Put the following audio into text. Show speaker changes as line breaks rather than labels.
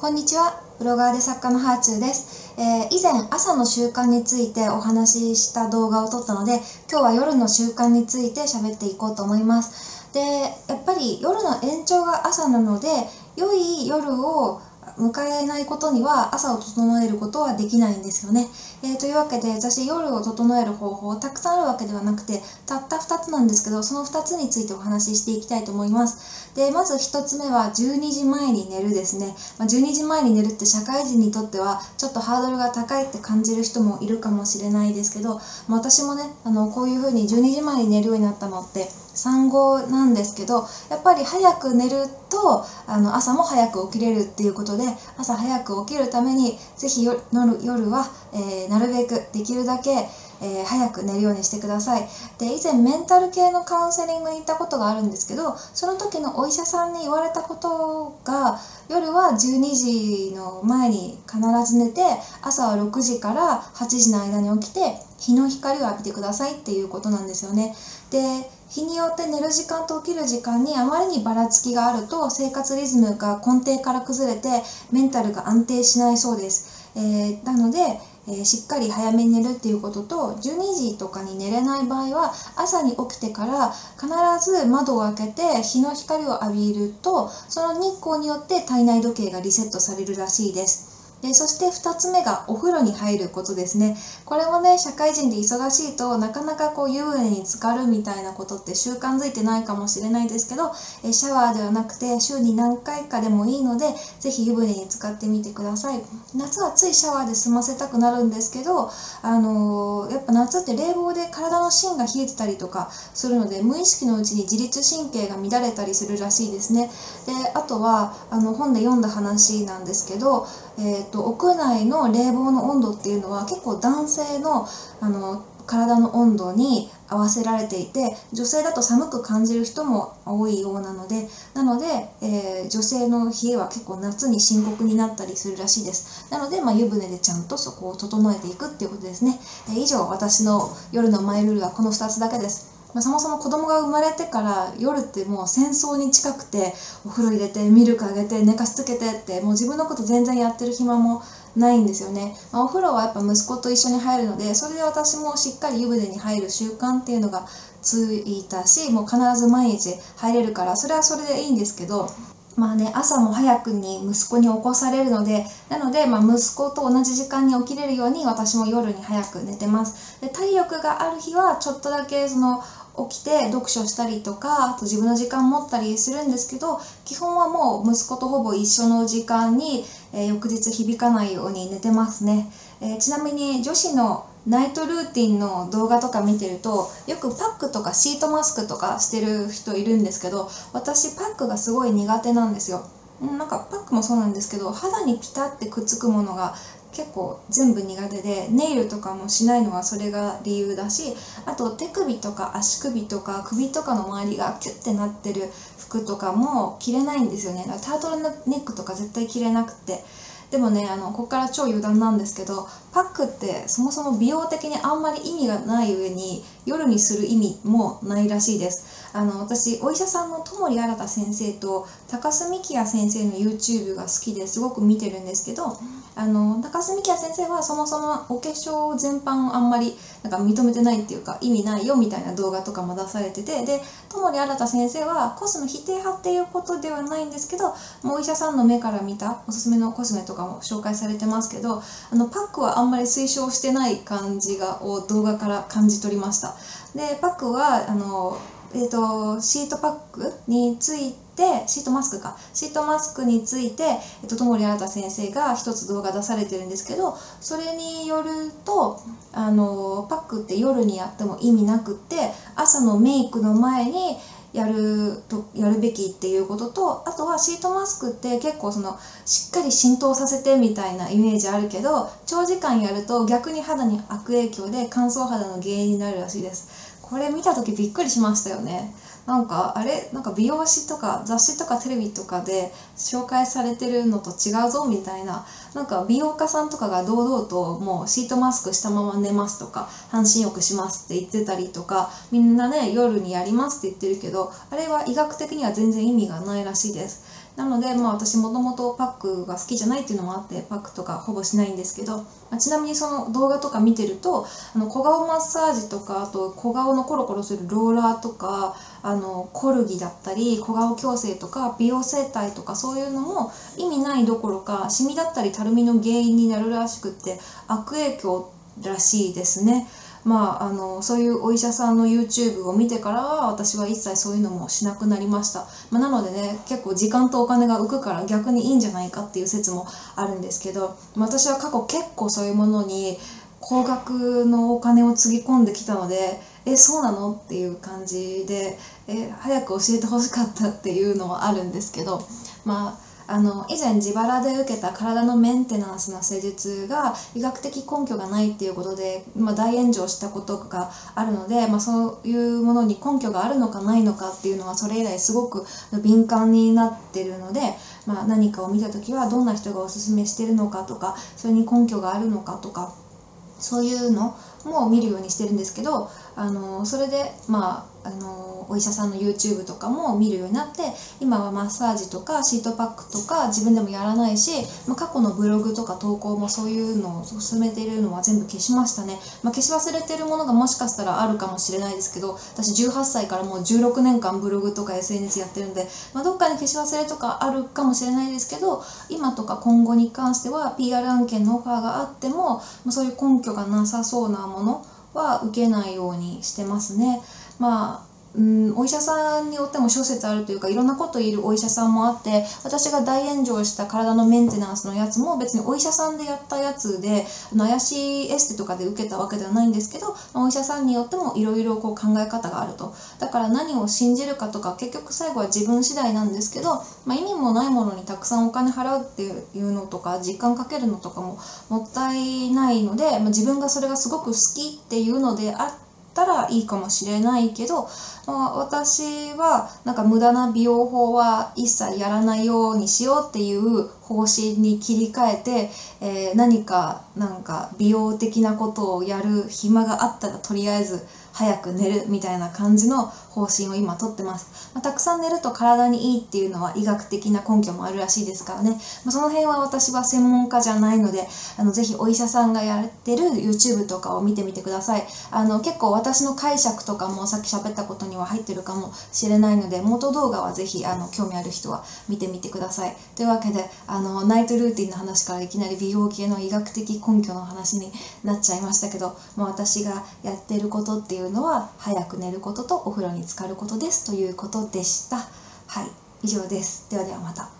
こんにちは。ブロガーで作家のハーチューです。えー以前朝の習慣についてお話しした動画を撮ったので、今日は夜の習慣について喋っていこうと思います。で、やっぱり夜の延長が朝なので、良い夜を迎えないことには朝を整えることはできないんですよね。えーというわけで私夜を整える方法たくさんあるわけではなくてたった2つなんですけどその2つについてお話ししていきたいと思います。でまず1つ目は12時前に寝るですね、まあ、12時前に寝るって社会人にとってはちょっとハードルが高いって感じる人もいるかもしれないですけど、私もねあのこういう風に12時前に寝るようになったのって産後なんですけどやっぱり早く寝るとあの朝も早く起きれるっていうことでで朝早く起きるためにぜひ夜夜は、えーなるべくできるだけ、えー早く寝るようにしてください。で以前メンタル系のカウンセリングに行ったことがあるんですけどその時のお医者さんに言われたことが夜は12時の前に必ず寝て朝は6時から8時の間に起きて日の光を浴びてくださいっていうことなんですよね。で日によって寝る時間と起きる時間にあまりにばらつきがあると生活リズムが根底から崩れてメンタルが安定しないそうです、えーなので、えーしっかり早めに寝るっていうことと12時とかに寝れない場合は朝に起きてから必ず窓を開けて日の光を浴びるとその日光によって体内時計がリセットされるらしいです。でそして2つ目がお風呂に入ることですね。これもね社会人で忙しいとなかなかこう湯船に浸かるみたいなことって習慣づいてないかもしれないですけどえシャワーではなくて週に何回かでもいいのでぜひ湯船に浸かってみてください。夏はついシャワーで済ませたくなるんですけどあのーやっぱ夏って冷房で体の芯が冷えてたりとかするので無意識のうちに自律神経が乱れたりするらしいですね。であとはあの本で読んだ話なんですけど、えー、と屋内の冷房の温度っていうのは結構男性のあの体の温度に合わせられていて女性だと寒く感じる人も多いようなのでなので、えー女性の冷えは結構夏に深刻になったりするらしいです。なので、まあ、湯船でちゃんとそこを整えていくっていうことですね、えー以上私の夜のマイルールはこの2つだけです。まあそもそも子供が生まれてから夜ってもう戦争に近くてお風呂入れてミルクあげて寝かしつけてってもう自分のこと全然やってる暇もないんですよね、まあお風呂はやっぱ息子と一緒に入るのでそれで私もしっかり湯船に入る習慣っていうのがついたしもう必ず毎日入れるからそれはそれでいいんですけどまあね、朝も早くに息子に起こされるので、なので、まあ、息子と同じ時間に起きれるように私も夜に早く寝てます。で体力がある日はちょっとだけその起きて読書したりとか、あと自分の時間持ったりするんですけど、基本はもう息子とほぼ一緒の時間に、えー翌日響かないように寝てますね。えーちなみに女子のナイトルーティンの動画とか見てるとよくパックとかシートマスクとかしてる人いるんですけど私パックがすごい苦手なんですよなんかパックもそうなんですけど肌にピタってくっつくものが結構全部苦手でネイルとかもしないのはそれが理由だしあと手首とか足首とか首とかの周りがキュッてなってる服とかも着れないんですよね。だからタートルネックとか絶対着れなくて。でもねあのここから超余談なんですけどパックってそもそも美容的にあんまり意味がない上に夜にする意味もないらしいです。あの私お医者さんの友利新先生と高須幹也先生の YouTube が好きですごく見てるんですけどあの高須幹也先生はそもそもお化粧全般あんまりなんか認めてないっていうか意味ないよみたいな動画とかも出されててで友利新先生はコスメ否定派っていうことではないんですけどもうお医者さんの目から見たおすすめのコスメとかも紹介されてますけどあのパックはあんまり推奨してない感じがを動画から感じ取りました。でパックはあのえー、とシートパックについてシートマスクか。シートマスクについて、えっと、友利新先生が一つ動画出されてるんですけどそれによるとあのパックって夜にやっても意味なくって朝のメイクの前にやるとやるべきっていうこととあとはシートマスクって結構そのしっかり浸透させてみたいなイメージあるけど長時間やると逆に肌に悪影響で乾燥肌の原因になるらしいです。これ見た時びっくりしましたよね。なんかあれ？なんか美容師とか雑誌とかテレビとかで紹介されてるのと違うぞみたいななんか美容家さんとかが堂々ともうシートマスクしたまま寝ますとか半身浴しますって言ってたりとかみんなね夜にやりますって言ってるけどあれは医学的には全然意味がないらしいです。なので、まあ、私もともとパックが好きじゃないっていうのもあってパックとかほぼしないんですけど、まあ、ちなみにその動画とか見てるとあの小顔マッサージとかあと小顔のコロコロするローラーとかあのコルギだったり小顔矯正とか美容整体とかそういうのも意味ないどころかシミだったりたるみの原因になるらしくって悪影響らしいですね。まあ、あのそういうお医者さんの YouTube を見てからは私は一切そういうのもしなくなりました、まあ、なのでね結構時間とお金が浮くから逆にいいんじゃないかっていう説もあるんですけど、まあ、私は過去結構そういうものに高額のお金をつぎ込んできたのでえそうなの？っていう感じでえ早く教えてほしかったっていうのはあるんですけどまああの以前自腹で受けた体のメンテナンスの施術が医学的根拠がないっていうことで、まあ、大炎上したことがあるので、まあ、そういうものに根拠があるのかないのかっていうのはそれ以来すごく敏感になってるので、まあ、何かを見た時はどんな人がおすすめしてるのかとかそれに根拠があるのかとかそういうのも見るようにしてるんですけどあのそれでまあのお医者さんの YouTube とかも見るようになって今はマッサージとかシートパックとか自分でもやらないし、まあ、過去のブログとか投稿もそういうのを進めているのは全部消しましたね、まあ、消し忘れてるものがもしかしたらあるかもしれないですけど私18歳からもう16年間ブログとか SNS やってるんで、まあ、どっかに消し忘れとかあるかもしれないですけど今とか今後に関しては PR 案件のオファーがあっても、まあ、そういう根拠がなさそうなものは受けないようにしてますね。まあうん、お医者さんによっても諸説あるというかいろんなこと言えるお医者さんもあって私が大炎上した体のメンテナンスのやつも別にお医者さんでやったやつで怪しいエステとかで受けたわけではないんですけどお医者さんによってもいろいろ考え方があると。だから何を信じるかとか結局最後は自分次第なんですけど、まあ、意味もないものにたくさんお金払うっていうのとか時間かけるのとかももったいないので、まあ、自分がそれがすごく好きっていうのであってたらいいかもしれないけど、まあ、私はなんか無駄な美容法は一切やらないようにしようっていう方針に切り替えて、えー、何かなんか美容的なことをやる暇があったらとりあえず早く寝るみたいな感じの方針を今とってます、まあ、たくさん寝ると体にいいっていうのは医学的な根拠もあるらしいですからね、まあ、その辺は私は専門家じゃないのであのぜひお医者さんがやってる YouTube とかを見てみてください。あの結構私の解釈とかもさっき喋ったことには入ってるかもしれないので元動画はぜひあの興味ある人は見てみてください。というわけでああのナイトルーティンの話からいきなり美容系の医学的根拠の話になっちゃいましたけどもう私がやってることっていうのは早く寝ることとお風呂に浸かることですということでした。はい、以上です。ではではまた。